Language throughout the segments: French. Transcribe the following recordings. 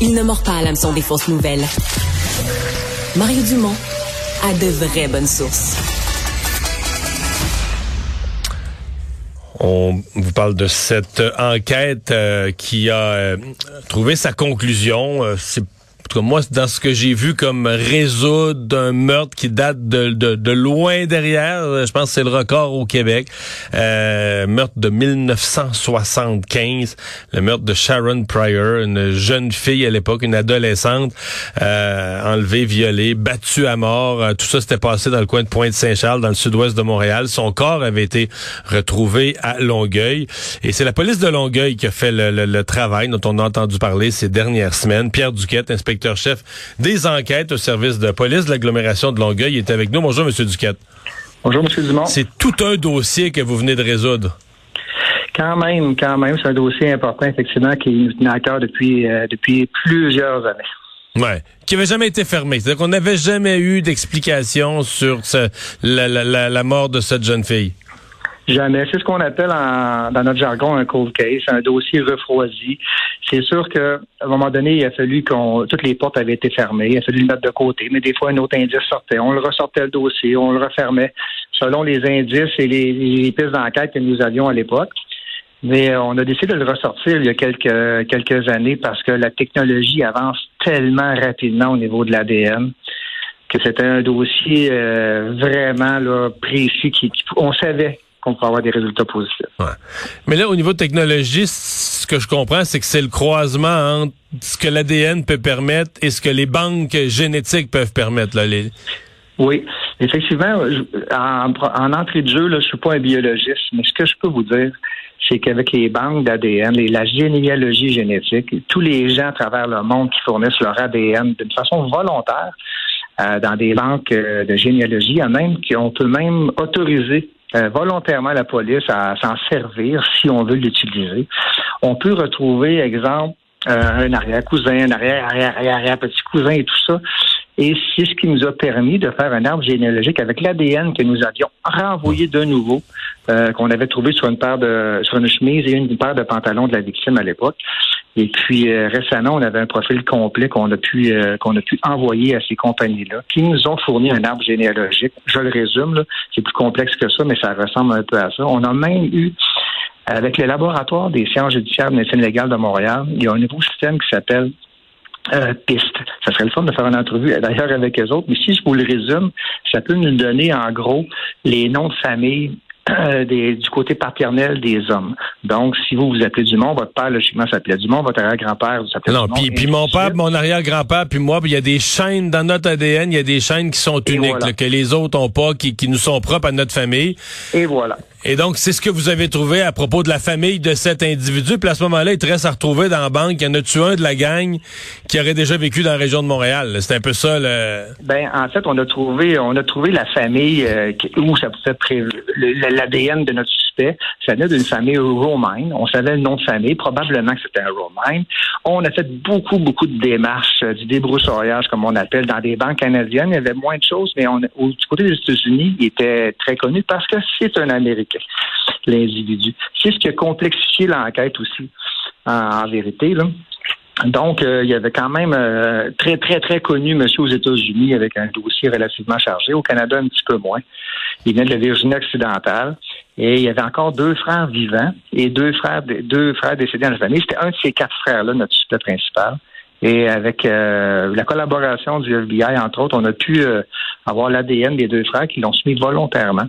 il ne mord pas à l'hameçon des fausses nouvelles. Mario Dumont a de vraies bonnes sources. On vous parle de cette enquête euh, qui a euh, trouvé sa conclusion. Euh, tout cas, moi, dans ce que j'ai vu comme réseau d'un meurtre qui date de, de, de, loin derrière, je pense que c'est le record au Québec. Euh, meurtre de 1975, le meurtre de Sharon Pryor, une jeune fille à l'époque, une adolescente, euh, enlevée, violée, battue à mort. Euh, tout ça s'était passé dans le coin de Pointe-Saint-Charles, dans le sud-ouest de Montréal. Son corps avait été retrouvé à Longueuil. Et c'est la police de Longueuil qui a fait le, le, le travail dont on a entendu parler ces dernières semaines. Pierre Duquette, inspecteur chef des enquêtes au service de police de l'agglomération de Longueuil, est avec nous. Bonjour, M. Duquette. Bonjour, M. Dumont. C'est tout un dossier que vous venez de résoudre. Quand même, quand même, c'est un dossier important, effectivement, qui nous tenait à cœur depuis, euh, depuis plusieurs années. Ouais, qui avait jamais été fermé. C'est-à-dire qu'on n'avait jamais eu d'explication sur ce, la, la, la mort de cette jeune fille. Jamais. C'est ce qu'on appelle en, dans notre jargon un cold case, un dossier refroidi. C'est sûr qu'à un moment donné, il a fallu qu'on toutes les portes avaient été fermées, il a fallu le mettre de côté, mais des fois un autre indice sortait. On le ressortait le dossier, on le refermait selon les indices et les, les pistes d'enquête que nous avions à l'époque. Mais euh, on a décidé de le ressortir il y a quelques quelques années parce que la technologie avance tellement rapidement au niveau de l'ADN que c'était un dossier euh, vraiment là, précis qui, qui on savait qu'on avoir des résultats positifs. Ouais. Mais là, au niveau technologie, ce que je comprends, c'est que c'est le croisement entre ce que l'ADN peut permettre et ce que les banques génétiques peuvent permettre. Là, les... Oui, effectivement, en, en, entrée de jeu, là, je suis pas un biologiste, mais ce que je peux vous dire, c'est qu'avec les banques d'ADN et la généalogie génétique, tous les gens à travers le monde qui fournissent leur ADN d'une façon volontaire euh, dans des banques euh, de généalogie, il y en a même qui ont tout de même autorisé euh, volontairement la police à s'en servir si on veut l'utiliser. On peut retrouver, exemple, euh, un arrière-cousin, un arrière-arrière-arrière-petit cousin et tout ça. Et c'est ce qui nous a permis de faire un arbre généalogique avec l'ADN que nous avions renvoyé de nouveau, euh, qu'on avait trouvé sur une paire de sur une chemise et une paire de pantalons de la victime à l'époque. Et puis euh, récemment, on avait un profil complet qu'on a pu euh, qu'on a pu envoyer à ces compagnies-là, qui nous ont fourni un arbre généalogique. Je le résume, c'est plus complexe que ça, mais ça ressemble un peu à ça. On a même eu avec le laboratoire des sciences judiciaires de médecine légale de Montréal, il y a un nouveau système qui s'appelle euh, piste. Ça serait le fun de faire une entrevue d'ailleurs avec les autres, mais si je vous le résume, ça peut nous donner en gros les noms de famille euh, des, du côté paternel des hommes. Donc, si vous vous appelez Dumont, votre père, logiquement, s'appelait Dumont, votre arrière-grand-père vous s'appelait Non, puis, puis mon père, mon arrière-grand-père, puis moi, il y a des chaînes dans notre ADN, il y a des chaînes qui sont uniques, voilà. là, que les autres ont pas, qui, qui nous sont propres à notre famille. Et voilà. Et donc, c'est ce que vous avez trouvé à propos de la famille de cet individu. Puis à ce moment-là, il te reste à retrouver dans la banque. Il y en a-tu un de la gang qui aurait déjà vécu dans la région de Montréal? C'est un peu ça, le... Ben, en fait, on a trouvé, on a trouvé la famille euh, où ça pouvait prévu l'ADN de notre suspect. Ça venait d'une famille romaine. On savait le nom de famille. Probablement que c'était un romaine. On a fait beaucoup, beaucoup de démarches, euh, du débroussaillage, comme on appelle, dans des banques canadiennes. Il y avait moins de choses, mais au, du côté des États-Unis, il était très connu parce que c'est un Américain l'individu. C'est ce qui a complexifié l'enquête aussi, en, en vérité. Là. Donc, euh, il y avait quand même euh, très, très, très connu monsieur aux États-Unis avec un dossier relativement chargé. Au Canada, un petit peu moins. Il venait de la Virginie occidentale. Et il y avait encore deux frères vivants et deux frères, deux frères décédés dans la famille. C'était un de ces quatre frères-là, notre suspect principal. Et avec euh, la collaboration du FBI, entre autres, on a pu euh, avoir l'ADN des deux frères qui l'ont soumis volontairement.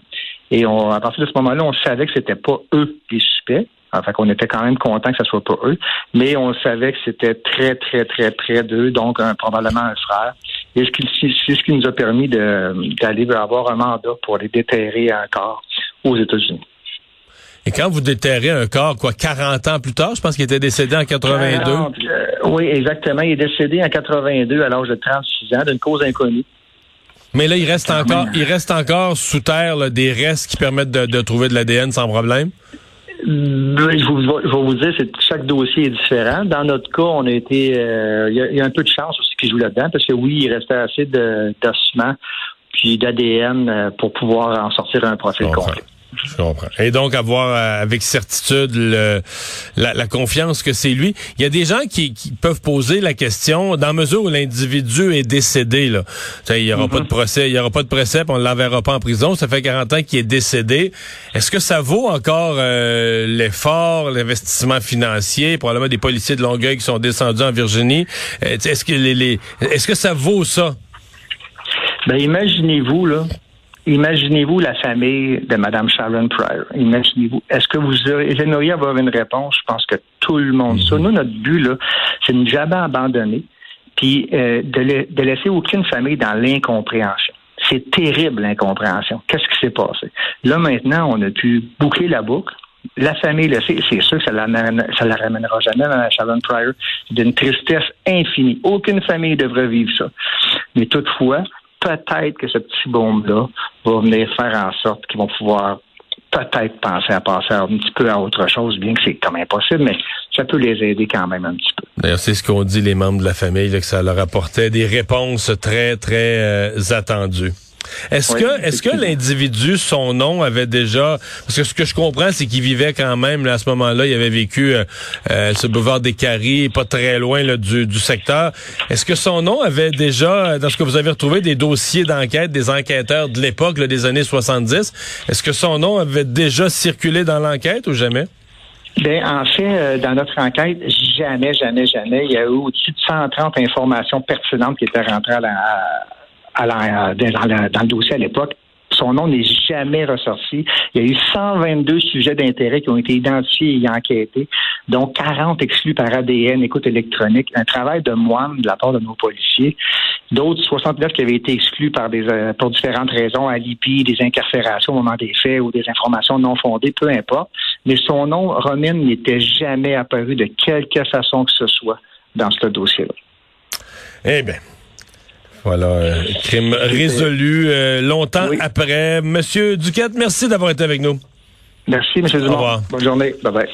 Et on, à partir de ce moment-là, on savait que c'était pas eux les suspects. Enfin, qu'on était quand même content que ce soit pas eux, mais on savait que c'était très, très, très près d'eux, donc un, probablement un frère. Et c'est ce qui nous a permis d'aller avoir un mandat pour les déterrer encore aux États-Unis. Et quand vous déterrez un corps, quoi, 40 ans plus tard, je pense qu'il était décédé en 82. 40, euh, oui, exactement. Il est décédé en 82 à l'âge de 36 ans d'une cause inconnue. Mais là, il reste encore, il reste encore sous terre là, des restes qui permettent de, de trouver de l'ADN sans problème? Je, vous, je vais vous dire, c'est chaque dossier est différent. Dans notre cas, on a été, euh, il y, y, a un peu de chance aussi qui joue là-dedans, parce que oui, il restait assez d'ossements puis d'ADN pour pouvoir en sortir un profil complet. Je comprends. Et donc avoir euh, avec certitude le, la, confiance que c'est lui. Il y a des gens qui, qui, peuvent poser la question dans mesure où l'individu est décédé. Là. il n'y aura pas de mm-hmm. procès, il y aura pas de procès, on ne l'enverra pas en prison. Ça fait 40 ans qu'il est décédé. Est-ce que ça vaut encore euh, l'effort, l'investissement financier, probablement des policiers de Longueuil qui sont descendus en Virginie? Euh, est-ce que les, les est-ce que ça vaut ça? Ben imaginez-vous là Imaginez-vous la famille de Mme Sharon Pryor. Imaginez-vous. Est-ce que vous aimeriez avoir une réponse? Je pense que tout le monde. Ça, mhm. nous, notre but, là, c'est de ne jamais abandonner, puis euh, de, laisser aucune famille dans l'incompréhension. C'est terrible, l'incompréhension. Qu'est-ce qui s'est passé? Là, maintenant, on a pu boucler la boucle. La famille le sait, c'est sûr que ça la, ça la ramènera jamais à Sharon Pryor. d'une tristesse infinie. Aucune famille devrait vivre ça. Mais toutefois, peut-être que ce petit bombe-là va venir faire en sorte qu'ils vont pouvoir peut-être penser à passer un petit peu à autre chose, bien que c'est comme impossible, mais ça peut les aider quand même un petit peu. D'ailleurs, c'est ce qu'ont dit les membres de la famille, que ça leur apportait des réponses très, très euh, attendues. Est-ce que est-ce que l'individu, son nom avait déjà parce que ce que je comprends, c'est qu'il vivait quand même à ce moment-là, il avait vécu euh, euh, ce boulevard des Caries, pas très loin du, secteur. Est-ce que son nom avait déjà, dans ce que vous avez retrouvé, des dossiers d'enquête, des enquêteurs de l'époque, des années 70, est-ce que son nom avait déjà circulé dans l'enquête ou jamais? Ben, en fait, euh, dans notre enquête, jamais, jamais, jamais, il y a eu au-dessus de 130 informations pertinentes qui étaient rentrées à la, dans, le dossier à l'époque. Son nom n'est jamais ressorti. Il y a eu 122 sujets d'intérêt qui ont été identifiés et enquêtés, dont 40 exclus par ADN, écoute électronique, un travail de moine de la part de nos policiers. D'autres 69 qui avaient été exclus par des, euh, pour différentes raisons, alibi, des interférations au moment des faits ou des informations non fondées, peu importe. Mais son nom, Romin, n'était jamais apparu de quelque façon que ce soit dans ce dossier-là. Eh bien, voilà, euh, crime résolu euh, longtemps après. Monsieur Duquette, merci d'avoir été avec nous. Merci, Monsieur Dumont. Au revoir. Bonne journée. Bye bye.